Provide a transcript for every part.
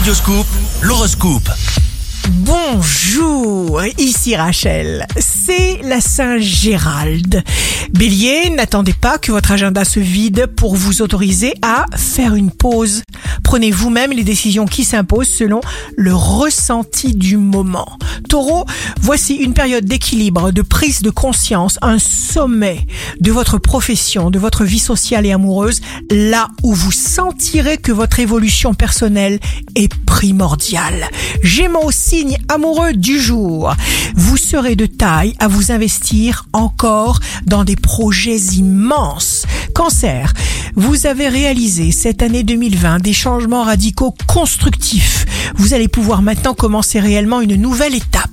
Radioscoop, l'horoscope. Bonjour, ici Rachel. C'est la Saint-Gérald. Bélier, n'attendez pas que votre agenda se vide pour vous autoriser à faire une pause. Prenez vous-même les décisions qui s'imposent selon le ressenti du moment. Taureau, voici une période d'équilibre, de prise de conscience, un sommet de votre profession, de votre vie sociale et amoureuse, là où vous sentirez que votre évolution personnelle est primordiale. Gémeaux, signe amoureux du jour. Vous serez de taille à vous investir encore dans des projets immenses. Cancer, vous avez réalisé cette année 2020 des changements radicaux constructifs. Vous allez pouvoir maintenant commencer réellement une nouvelle étape.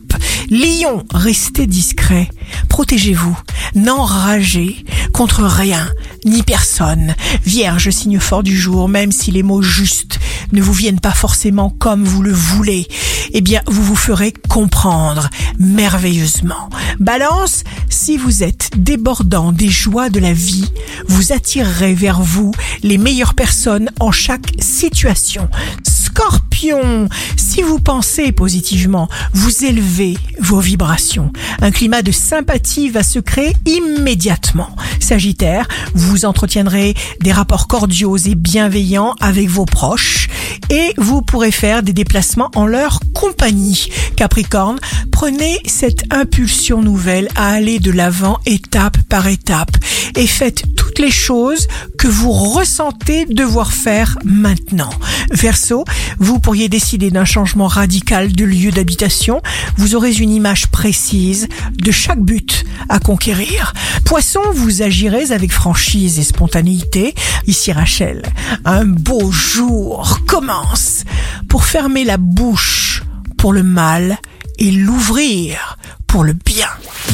Lion, restez discret. Protégez-vous. N'enragez contre rien ni personne. Vierge, signe fort du jour, même si les mots justes ne vous viennent pas forcément comme vous le voulez, eh bien, vous vous ferez comprendre merveilleusement. Balance, si vous êtes débordant des joies de la vie, vous attirerez vers vous les meilleures personnes en chaque situation. Scorpion, si vous pensez positivement, vous élevez vos vibrations. Un climat de sympathie va se créer immédiatement. Sagittaire, vous entretiendrez des rapports cordiaux et bienveillants avec vos proches et vous pourrez faire des déplacements en leur compagnie. Capricorne, prenez cette impulsion nouvelle à aller de l'avant étape par étape et faites les choses que vous ressentez devoir faire maintenant. Verseau, vous pourriez décider d'un changement radical de lieu d'habitation. Vous aurez une image précise de chaque but à conquérir. Poisson, vous agirez avec franchise et spontanéité. Ici Rachel, un beau jour commence pour fermer la bouche pour le mal et l'ouvrir pour le bien.